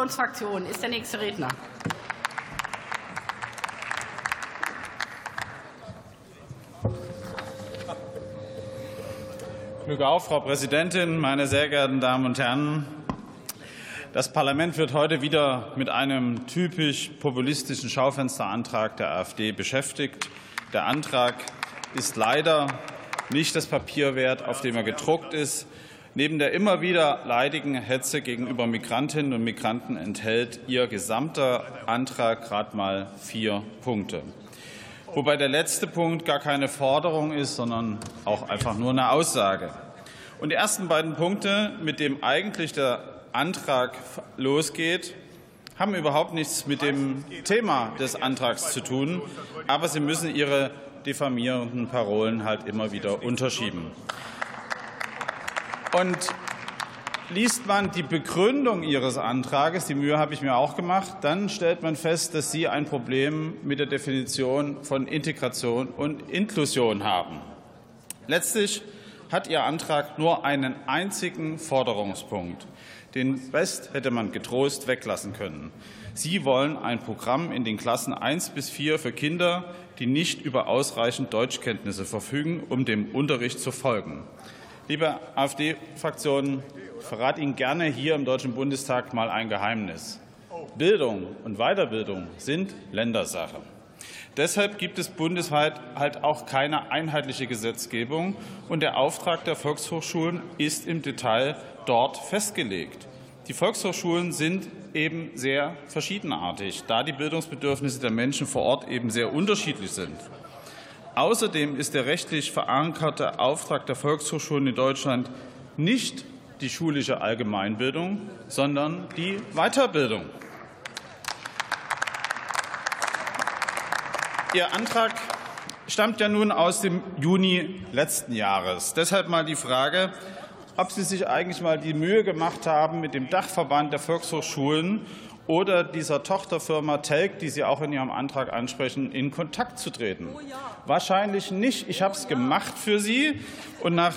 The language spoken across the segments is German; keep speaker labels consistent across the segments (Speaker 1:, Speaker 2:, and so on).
Speaker 1: Unionsfraktion ist der nächste Redner.
Speaker 2: Glück auf, Frau Präsidentin, meine sehr geehrten Damen und Herren! Das Parlament wird heute wieder mit einem typisch populistischen Schaufensterantrag der AfD beschäftigt. Der Antrag ist leider nicht das Papier wert, auf dem er gedruckt ist. Neben der immer wieder leidigen Hetze gegenüber Migrantinnen und Migranten enthält Ihr gesamter Antrag gerade mal vier Punkte. Wobei der letzte Punkt gar keine Forderung ist, sondern auch einfach nur eine Aussage. Und die ersten beiden Punkte, mit dem eigentlich der Antrag losgeht, haben überhaupt nichts mit dem Thema des Antrags zu tun, aber sie müssen ihre diffamierenden Parolen halt immer wieder unterschieben. Und liest man die Begründung Ihres Antrags, die Mühe habe ich mir auch gemacht, dann stellt man fest, dass Sie ein Problem mit der Definition von Integration und Inklusion haben. Letztlich hat Ihr Antrag nur einen einzigen Forderungspunkt. Den Rest hätte man getrost weglassen können. Sie wollen ein Programm in den Klassen 1 bis 4 für Kinder, die nicht über ausreichend Deutschkenntnisse verfügen, um dem Unterricht zu folgen. Liebe AfD-Fraktion, ich verrate Ihnen gerne hier im Deutschen Bundestag mal ein Geheimnis. Bildung und Weiterbildung sind Ländersache. Deshalb gibt es bundesweit halt auch keine einheitliche Gesetzgebung, und der Auftrag der Volkshochschulen ist im Detail dort festgelegt. Die Volkshochschulen sind eben sehr verschiedenartig, da die Bildungsbedürfnisse der Menschen vor Ort eben sehr unterschiedlich sind. Außerdem ist der rechtlich verankerte Auftrag der Volkshochschulen in Deutschland nicht die schulische Allgemeinbildung, sondern die Weiterbildung. Ihr Antrag stammt ja nun aus dem Juni letzten Jahres. Deshalb mal die Frage, ob Sie sich eigentlich mal die Mühe gemacht haben, mit dem Dachverband der Volkshochschulen oder dieser Tochterfirma Telk, die Sie auch in Ihrem Antrag ansprechen, in Kontakt zu treten. Oh Wahrscheinlich nicht. Ich habe es gemacht für Sie. Und nach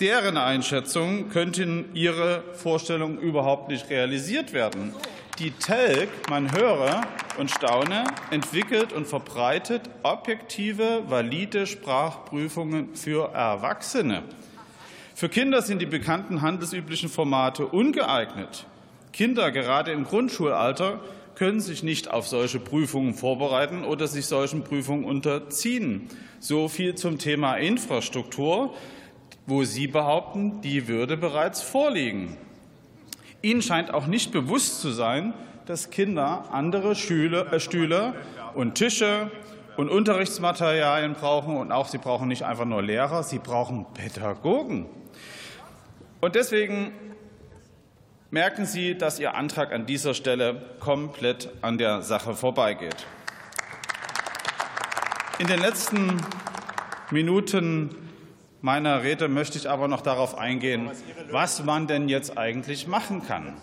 Speaker 2: deren Einschätzung könnten Ihre Vorstellungen überhaupt nicht realisiert werden. Die Telk, man höre und staune, entwickelt und verbreitet objektive, valide Sprachprüfungen für Erwachsene. Für Kinder sind die bekannten handelsüblichen Formate ungeeignet. Kinder, gerade im Grundschulalter, können sich nicht auf solche Prüfungen vorbereiten oder sich solchen Prüfungen unterziehen. So viel zum Thema Infrastruktur, wo Sie behaupten, die würde bereits vorliegen. Ihnen scheint auch nicht bewusst zu sein, dass Kinder andere äh, Stühle und Tische und Unterrichtsmaterialien brauchen. Und auch sie brauchen nicht einfach nur Lehrer, sie brauchen Pädagogen. Und deswegen merken Sie, dass Ihr Antrag an dieser Stelle komplett an der Sache vorbeigeht. In den letzten Minuten meiner Rede möchte ich aber noch darauf eingehen, was man denn jetzt eigentlich machen kann.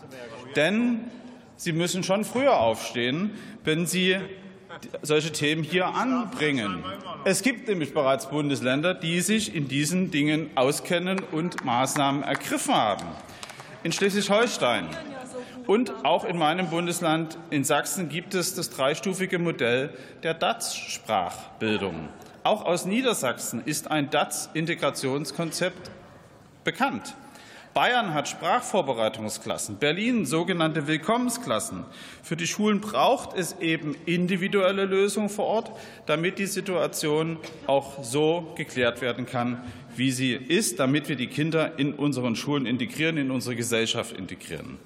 Speaker 2: Denn Sie müssen schon früher aufstehen, wenn Sie solche Themen hier anbringen. Es gibt nämlich bereits Bundesländer, die sich in diesen Dingen auskennen und Maßnahmen ergriffen haben in Schleswig-Holstein. Und auch in meinem Bundesland in Sachsen gibt es das dreistufige Modell der DATS-Sprachbildung. Auch aus Niedersachsen ist ein DATS-Integrationskonzept bekannt. Bayern hat Sprachvorbereitungsklassen, Berlin sogenannte Willkommensklassen. Für die Schulen braucht es eben individuelle Lösungen vor Ort, damit die Situation auch so geklärt werden kann, wie sie ist, damit wir die Kinder in unseren Schulen integrieren, in unsere Gesellschaft integrieren.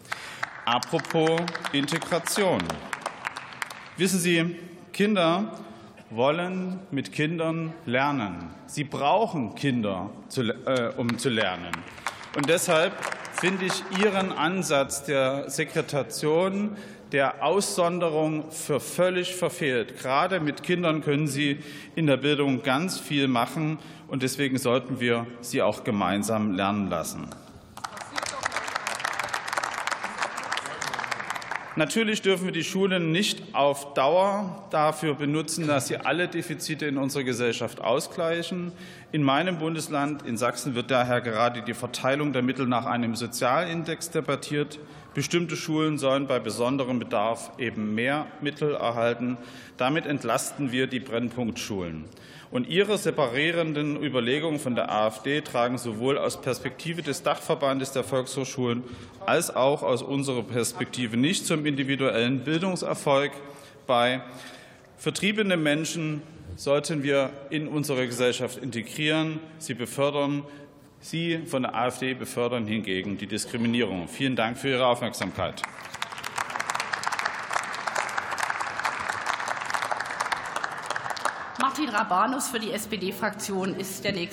Speaker 2: Apropos Integration. Wissen Sie, Kinder wollen mit Kindern lernen. Sie brauchen Kinder, äh, um zu lernen. Und deshalb finde ich Ihren Ansatz der Sekretation der Aussonderung für völlig verfehlt. Gerade mit Kindern können Sie in der Bildung ganz viel machen, und deswegen sollten wir sie auch gemeinsam lernen lassen. Natürlich dürfen wir die Schulen nicht auf Dauer dafür benutzen, dass sie alle Defizite in unserer Gesellschaft ausgleichen. In meinem Bundesland, in Sachsen, wird daher gerade die Verteilung der Mittel nach einem Sozialindex debattiert. Bestimmte Schulen sollen bei besonderem Bedarf eben mehr Mittel erhalten. Damit entlasten wir die Brennpunktschulen. Und Ihre separierenden Überlegungen von der AfD tragen sowohl aus Perspektive des Dachverbandes der Volkshochschulen als auch aus unserer Perspektive nicht zum individuellen Bildungserfolg bei. Vertriebene Menschen sollten wir in unsere Gesellschaft integrieren. Sie befördern Sie von der AfD befördern hingegen die Diskriminierung. Vielen Dank für Ihre Aufmerksamkeit.
Speaker 1: Martin Rabanus für die SPD-Fraktion ist der nächste.